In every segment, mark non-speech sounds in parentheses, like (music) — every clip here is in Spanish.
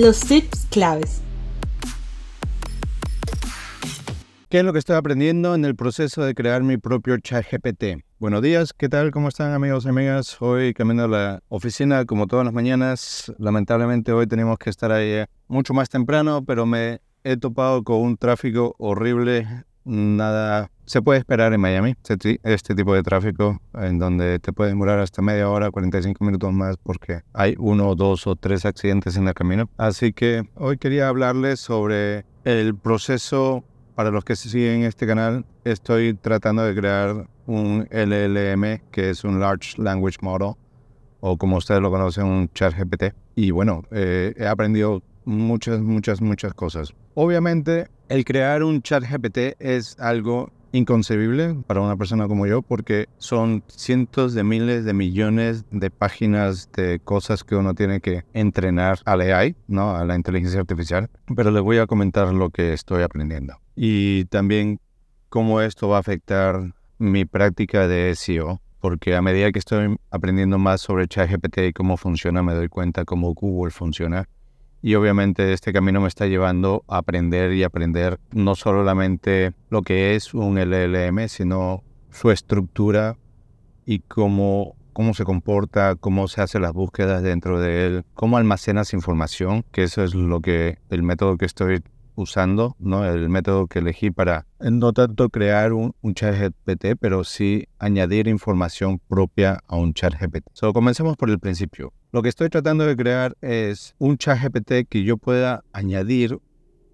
Los tips claves. ¿Qué es lo que estoy aprendiendo en el proceso de crear mi propio chat GPT? Buenos días, ¿qué tal? ¿Cómo están amigos y amigas? Hoy camino a la oficina como todas las mañanas. Lamentablemente hoy tenemos que estar ahí mucho más temprano, pero me he topado con un tráfico horrible. Nada se puede esperar en Miami, este, tipo de tráfico, en donde te puede demorar hasta media hora, 45 minutos más, porque hay uno, dos o tres accidentes en el camino. Así que hoy quería hablarles sobre el proceso para los que siguen este canal, estoy tratando de crear un LLM, que es un Large Language Model, o como ustedes lo conocen, un chat GPT. Y bueno, eh, he aprendido muchas, muchas, muchas cosas. Obviamente, el crear un chat GPT es algo inconcebible para una persona como yo porque son cientos de miles de millones de páginas de cosas que uno tiene que entrenar al AI, ¿no? a la inteligencia artificial. Pero les voy a comentar lo que estoy aprendiendo y también cómo esto va a afectar mi práctica de SEO porque a medida que estoy aprendiendo más sobre ChatGPT y cómo funciona, me doy cuenta cómo Google funciona y obviamente este camino me está llevando a aprender y aprender no solamente lo que es un LLM, sino su estructura y cómo, cómo se comporta, cómo se hacen las búsquedas dentro de él, cómo almacenas información, que eso es lo que el método que estoy usando, ¿no? El método que elegí para no tanto crear un, chat GPT, pero sí añadir información propia a un chat GPT. So, comencemos por el principio. Lo que estoy tratando de crear es un chat GPT que yo pueda añadir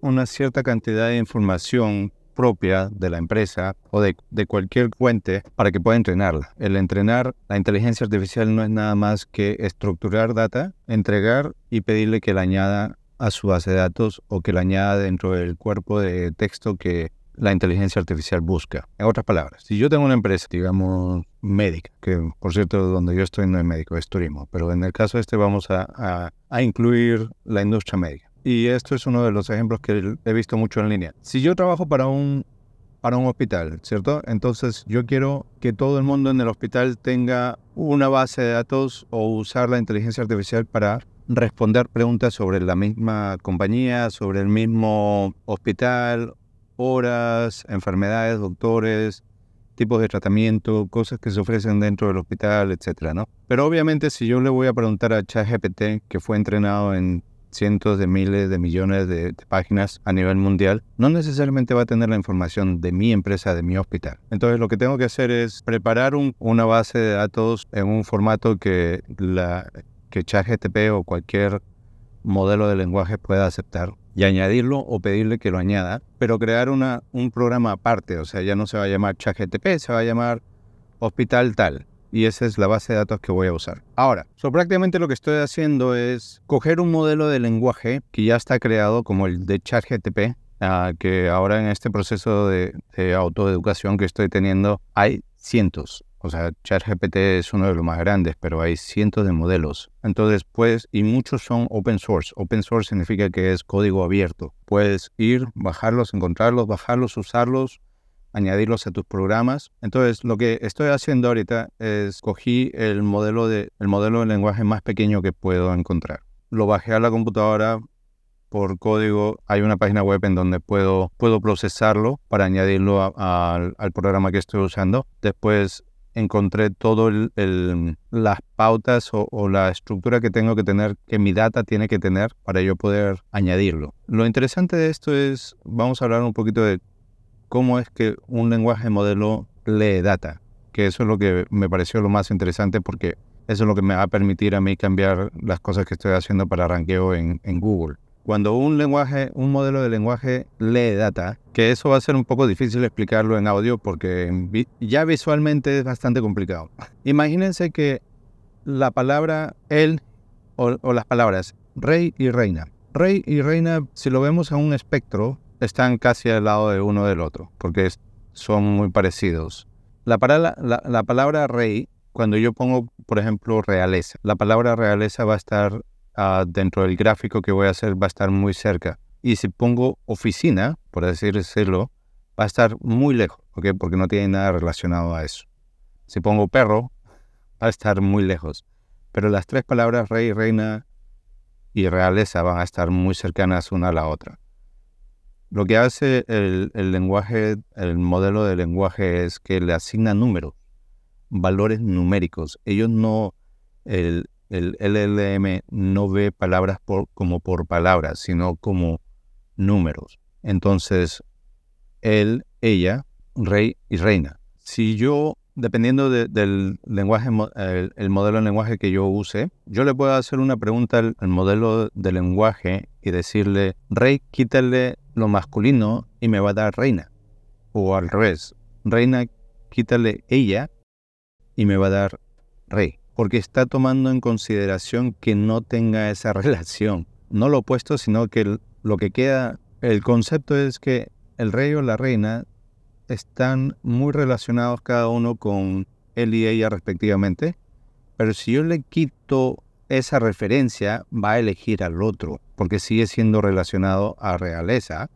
una cierta cantidad de información propia de la empresa o de, de, cualquier fuente para que pueda entrenarla. El entrenar la inteligencia artificial no es nada más que estructurar data, entregar y pedirle que la añada a su base de datos o que la añada dentro del cuerpo de texto que la inteligencia artificial busca. En otras palabras, si yo tengo una empresa, digamos, médica, que por cierto, donde yo estoy no es médico, es turismo, pero en el caso este vamos a, a, incluir la industria médica. Y esto es uno de los ejemplos que he visto mucho en línea. Si yo trabajo para un, para un hospital, ¿cierto? Entonces yo quiero que todo el mundo en el hospital tenga una base de datos o usar la inteligencia artificial para responder preguntas sobre la misma compañía, sobre el mismo hospital, horas, enfermedades, doctores, tipos de tratamiento, cosas que se ofrecen dentro del hospital, etcétera, ¿no? Pero obviamente si yo le voy a preguntar a ChatGPT, que fue entrenado en cientos de miles de millones de, páginas a nivel mundial, no necesariamente va a tener la información de mi empresa, de mi hospital. Entonces lo que tengo que hacer es preparar una base de datos en un formato que la que ChatGTP o cualquier modelo de lenguaje pueda aceptar y añadirlo o pedirle que lo añada, pero crear una, un programa aparte, o sea, ya no se va a llamar ChatGTP, se va a llamar hospital tal. Y esa es la base de datos que voy a usar. Ahora, so prácticamente lo que estoy haciendo es coger un modelo de lenguaje que ya está creado, como el de ChatGTP, uh, que ahora en este proceso de, de autoeducación que estoy teniendo hay cientos. O sea, ChatGPT es uno de los más grandes, pero hay cientos de modelos. Entonces, pues, y muchos son open source. Open source significa que es código abierto. Puedes ir, bajarlos, encontrarlos, bajarlos, usarlos, añadirlos a tus programas. Entonces, lo que estoy haciendo ahorita es cogí el modelo de, el modelo de lenguaje más pequeño que puedo encontrar. Lo bajé a la computadora, por código hay una página web en donde puedo, puedo procesarlo para añadirlo al programa que estoy usando. Después encontré todo las pautas o, la estructura que tengo que tener, que mi data tiene que tener para yo poder añadirlo. Lo interesante de esto es, vamos a hablar un poquito de cómo es que un lenguaje modelo lee data, que eso es lo que me pareció lo más interesante porque eso es lo que me va a permitir a mí cambiar las cosas que estoy haciendo para ranqueo en Google cuando un lenguaje, un modelo de lenguaje lee data, que eso va a ser un poco difícil explicarlo en audio porque ya visualmente es bastante complicado. (laughs) Imagínense que la palabra él o, las palabras rey y reina. Rey y reina, si lo vemos en un espectro, están casi al lado de uno del otro, porque son muy parecidos. La, la, la, palabra rey, cuando yo pongo, por ejemplo, realeza, la palabra realeza va a estar Ah, dentro del gráfico que voy a hacer va a estar muy cerca. Y si pongo oficina, por así decirlo, va a estar muy lejos, ¿ok? Porque no tiene nada relacionado a eso. Si pongo perro, va a estar muy lejos. Pero las tres palabras rey, reina y realeza van a estar muy cercanas una a la otra. Lo que hace el, lenguaje, el modelo de lenguaje es que le asigna números, valores numéricos. Ellos no, el, el LLM no ve palabras por, como por palabras, sino como números. Entonces, él, ella, rey y reina. Si yo, dependiendo del lenguaje, el, modelo de lenguaje que yo use, yo le puedo hacer una pregunta al, modelo de lenguaje y decirle, rey, quítale lo masculino y me va a dar reina. O al revés, reina, quítale ella y me va a dar rey. Porque está tomando en consideración que no tenga esa (laughs) relación. No lo opuesto, sino que lo que queda, el concepto es que el rey o la reina están muy relacionados cada uno con él y ella respectivamente, pero si yo le quito esa referencia, va a elegir al otro, porque sigue siendo relacionado a realeza,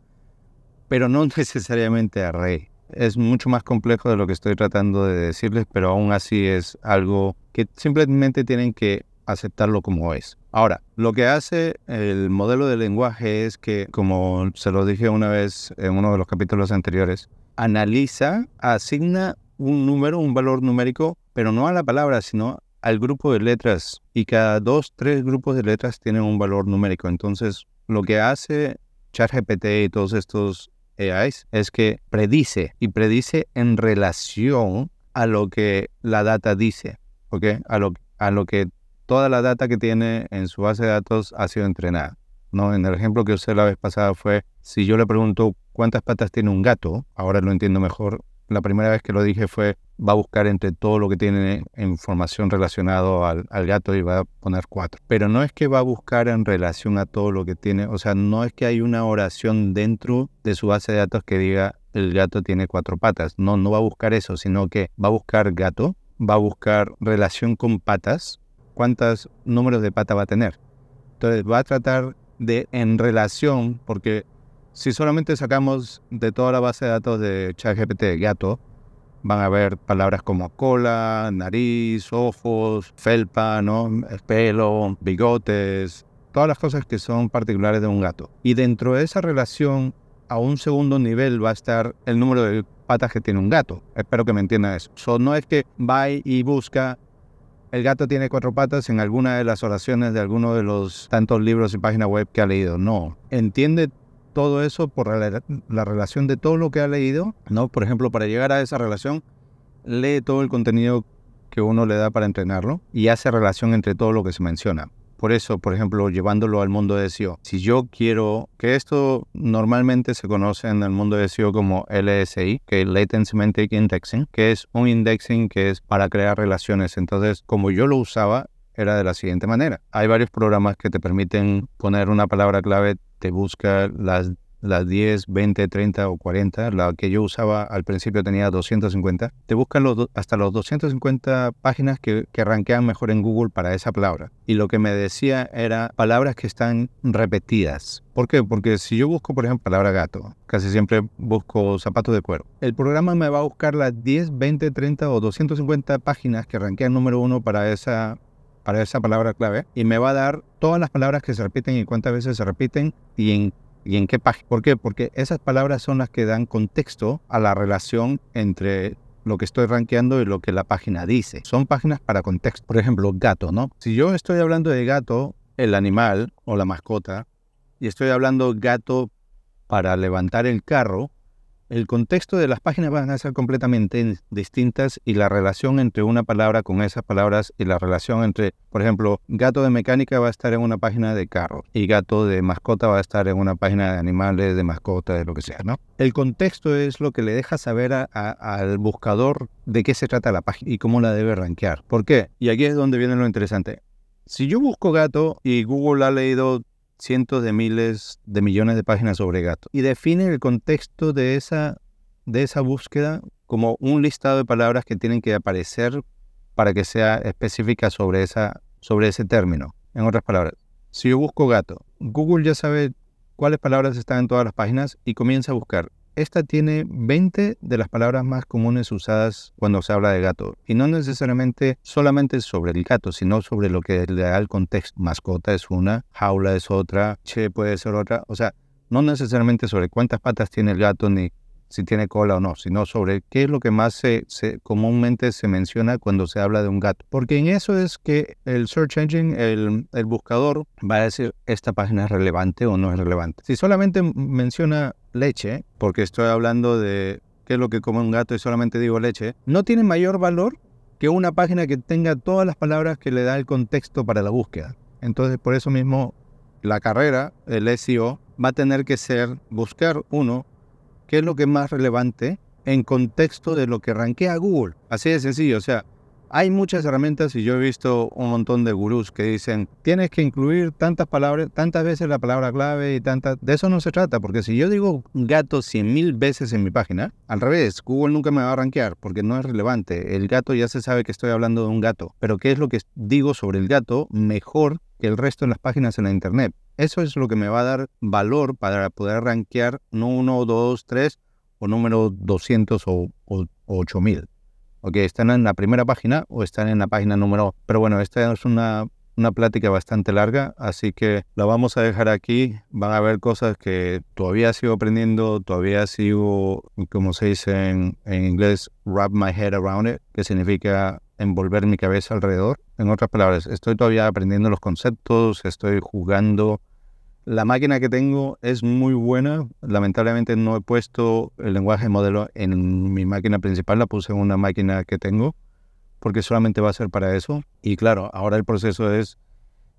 pero no (laughs) necesariamente a rey. Es mucho más complejo de lo que estoy tratando de decirles, pero aún así es algo que simplemente tienen que aceptarlo como es. Ahora, lo que hace el modelo de lenguaje es que, como se lo dije una vez en uno de los capítulos anteriores, analiza, asigna un número, un valor numérico, pero no a la palabra, sino al grupo de letras. Y cada dos, tres grupos de letras tienen un valor numérico. Entonces, lo que hace ChatGPT y todos estos AIs es que predice y predice en relación a lo que la data dice, ¿ok? A lo, a lo que toda la data que tiene en su base de datos ha sido entrenada. ¿no? En el ejemplo que usé la vez pasada fue, si yo le pregunto cuántas patas tiene un gato, ahora lo entiendo mejor, la primera vez que lo dije fue, va a buscar entre todo lo que tiene información relacionado al, al, gato y va a poner cuatro. Pero no es que va a buscar en relación a todo lo que tiene, o sea, no es que hay una oración dentro de su base de datos que diga el gato tiene cuatro patas. No, no va a buscar eso, sino que va a buscar gato, va a buscar relación con patas cuántos números de pata va a tener. Entonces va a tratar de en relación, porque si solamente sacamos de toda la base de datos de ChatGPT gato, van a ver palabras como cola, nariz, ojos, felpa, ¿no? pelo, bigotes, todas las cosas que son particulares de un gato. Y dentro de esa relación, a un segundo nivel va a estar el número de patas que tiene un gato. Espero que me entiendan eso. So, no es que va y busca el gato tiene cuatro patas en alguna de las oraciones de alguno de los tantos libros y páginas web que ha leído. No, entiende todo eso por la, la, relación de todo lo que ha leído. No, por ejemplo, para llegar a esa relación, lee todo el contenido que uno le da para entrenarlo y hace relación entre todo lo que se menciona. Por eso, por ejemplo, llevándolo al mundo de SEO, si yo quiero que esto normalmente se conoce en el mundo de SEO como LSI, que es Latent Semantic Indexing, que es un indexing que es para crear relaciones. Entonces, como yo lo usaba, era de la siguiente manera. Hay varios programas que te permiten poner una palabra clave, te busca las las 10, 20, 30 o 40, la que yo usaba al principio tenía 250, te buscan los, hasta los 250 páginas que, que mejor en Google para esa palabra. Y lo que me decía era palabras que están repetidas. ¿Por qué? Porque si yo busco, por ejemplo, palabra gato, casi siempre busco zapatos de cuero. El programa me va a buscar las 10, 20, 30 o 250 páginas que rankean número uno para esa para esa palabra clave y me va a dar todas las palabras que se repiten y cuántas veces se repiten y en ¿Y en qué página? ¿Por qué? Porque esas palabras son las que dan contexto a la relación entre lo que estoy rankeando y lo que la página dice. Son páginas para contexto. Por ejemplo, gato, ¿no? Si yo estoy hablando de gato, el animal o la mascota, y estoy hablando gato para levantar el carro, el contexto de las páginas van a ser completamente distintas y la relación entre una palabra con esas palabras y la relación entre, por ejemplo, gato de mecánica va a estar en una página de carro y gato de mascota va a estar en una página de animales, de mascota, de lo que sea, ¿no? El contexto es lo que le deja saber al buscador de qué se trata la página y cómo la debe rankear. ¿Por qué? Y aquí es donde viene lo interesante. Si yo busco gato y Google ha leído cientos de miles de millones de páginas sobre gato y define el contexto de esa, de esa búsqueda como un listado de palabras que tienen que aparecer para que sea específica sobre, esa, sobre ese término. En otras palabras, si yo busco gato, Google ya sabe cuáles palabras están en todas las páginas y comienza a buscar esta tiene 20 de las palabras más comunes usadas cuando se habla de gato. Y no necesariamente solamente sobre el gato, sino sobre lo que le da el contexto. Mascota es una, jaula es otra, che puede ser otra. O sea, no necesariamente sobre cuántas patas tiene el gato ni si tiene cola o no, sino sobre qué es lo que más se, comúnmente se menciona cuando se habla de un gato. Porque en eso es que el search engine, el, el buscador, va a decir esta página es relevante o no es relevante. Si solamente menciona leche, porque estoy hablando de qué es lo que come un gato y solamente digo leche, no tiene mayor valor que una página que tenga todas las palabras que le da el contexto para la búsqueda. Entonces, por eso mismo, la carrera, el SEO, va a tener que ser buscar uno qué es lo que es más relevante en contexto de lo que rankea Google. Así de sencillo, o sea, hay muchas herramientas y yo he visto un montón de gurús que dicen, tienes que incluir tantas palabras, tantas veces la palabra clave y tantas... De eso no se trata, porque si yo digo gato 100 mil veces en mi página, al revés, Google nunca me va a rankear porque no es relevante. El gato ya se sabe que estoy hablando de un gato, pero ¿qué es lo que digo sobre el gato mejor que el resto de las páginas en la Internet? Eso es lo que me va a dar valor para poder rankear no uno, dos, tres o número 200 o, o, 8000. Ok, están en la primera página o están en la página número... Pero bueno, esta es una, una plática bastante larga, así que la vamos a dejar aquí. Van a haber cosas que todavía sigo aprendiendo, todavía sigo, como se dice en, en inglés, wrap my head around it, que significa envolver mi cabeza alrededor. En otras palabras, estoy todavía aprendiendo los conceptos, estoy jugando la máquina que tengo es muy buena. Lamentablemente no he puesto el lenguaje modelo en mi máquina principal, la puse en una máquina que tengo porque solamente va a ser para eso. Y claro, ahora el proceso es,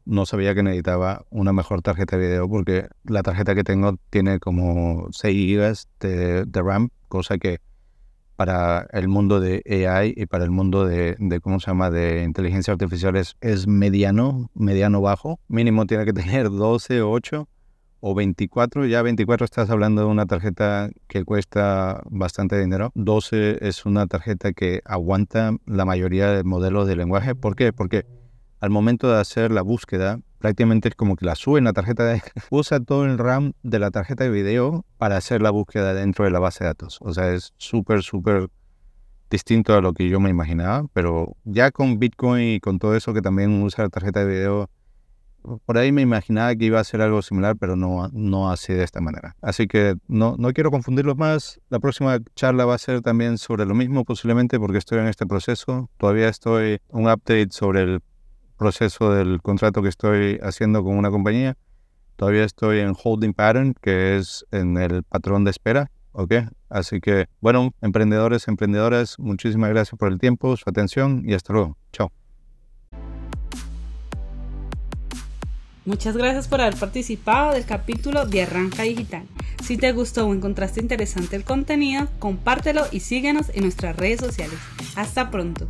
no sabía que necesitaba una mejor tarjeta de video porque la tarjeta que tengo tiene como 6 GB de, de RAM, cosa que para el mundo de AI y para el mundo de, ¿cómo se llama?, de inteligencia artificial es, mediano, mediano bajo. Mínimo tiene que (laughs) tener 12, 8 o 24. Ya 24 estás hablando de una tarjeta que cuesta bastante dinero. 12 es una tarjeta que aguanta la mayoría de modelos de lenguaje. ¿Por qué? Porque al momento de hacer la búsqueda, prácticamente es como que la sube en la tarjeta de... (laughs) usa todo el RAM de la tarjeta de video para hacer la búsqueda dentro de la base de datos. O sea, es súper, súper distinto a lo que yo me imaginaba, pero ya con Bitcoin y con todo eso que también usa la tarjeta de video, por ahí me imaginaba que iba a ser algo similar, pero no, no así de esta manera. Así que no, no quiero confundirlos más. La próxima charla va a ser también sobre lo mismo posiblemente porque estoy en este proceso. Todavía estoy un update sobre el proceso del contrato que estoy haciendo con una compañía. Todavía estoy en holding pattern, que es en el patrón de espera. ¿ok? Así que, bueno, emprendedores, emprendedoras, muchísimas gracias por el tiempo, su atención y hasta luego. Chao. Muchas gracias por haber participado del capítulo de Arranca Digital. Si te gustó o encontraste interesante el contenido, compártelo y síguenos en nuestras redes sociales. Hasta pronto.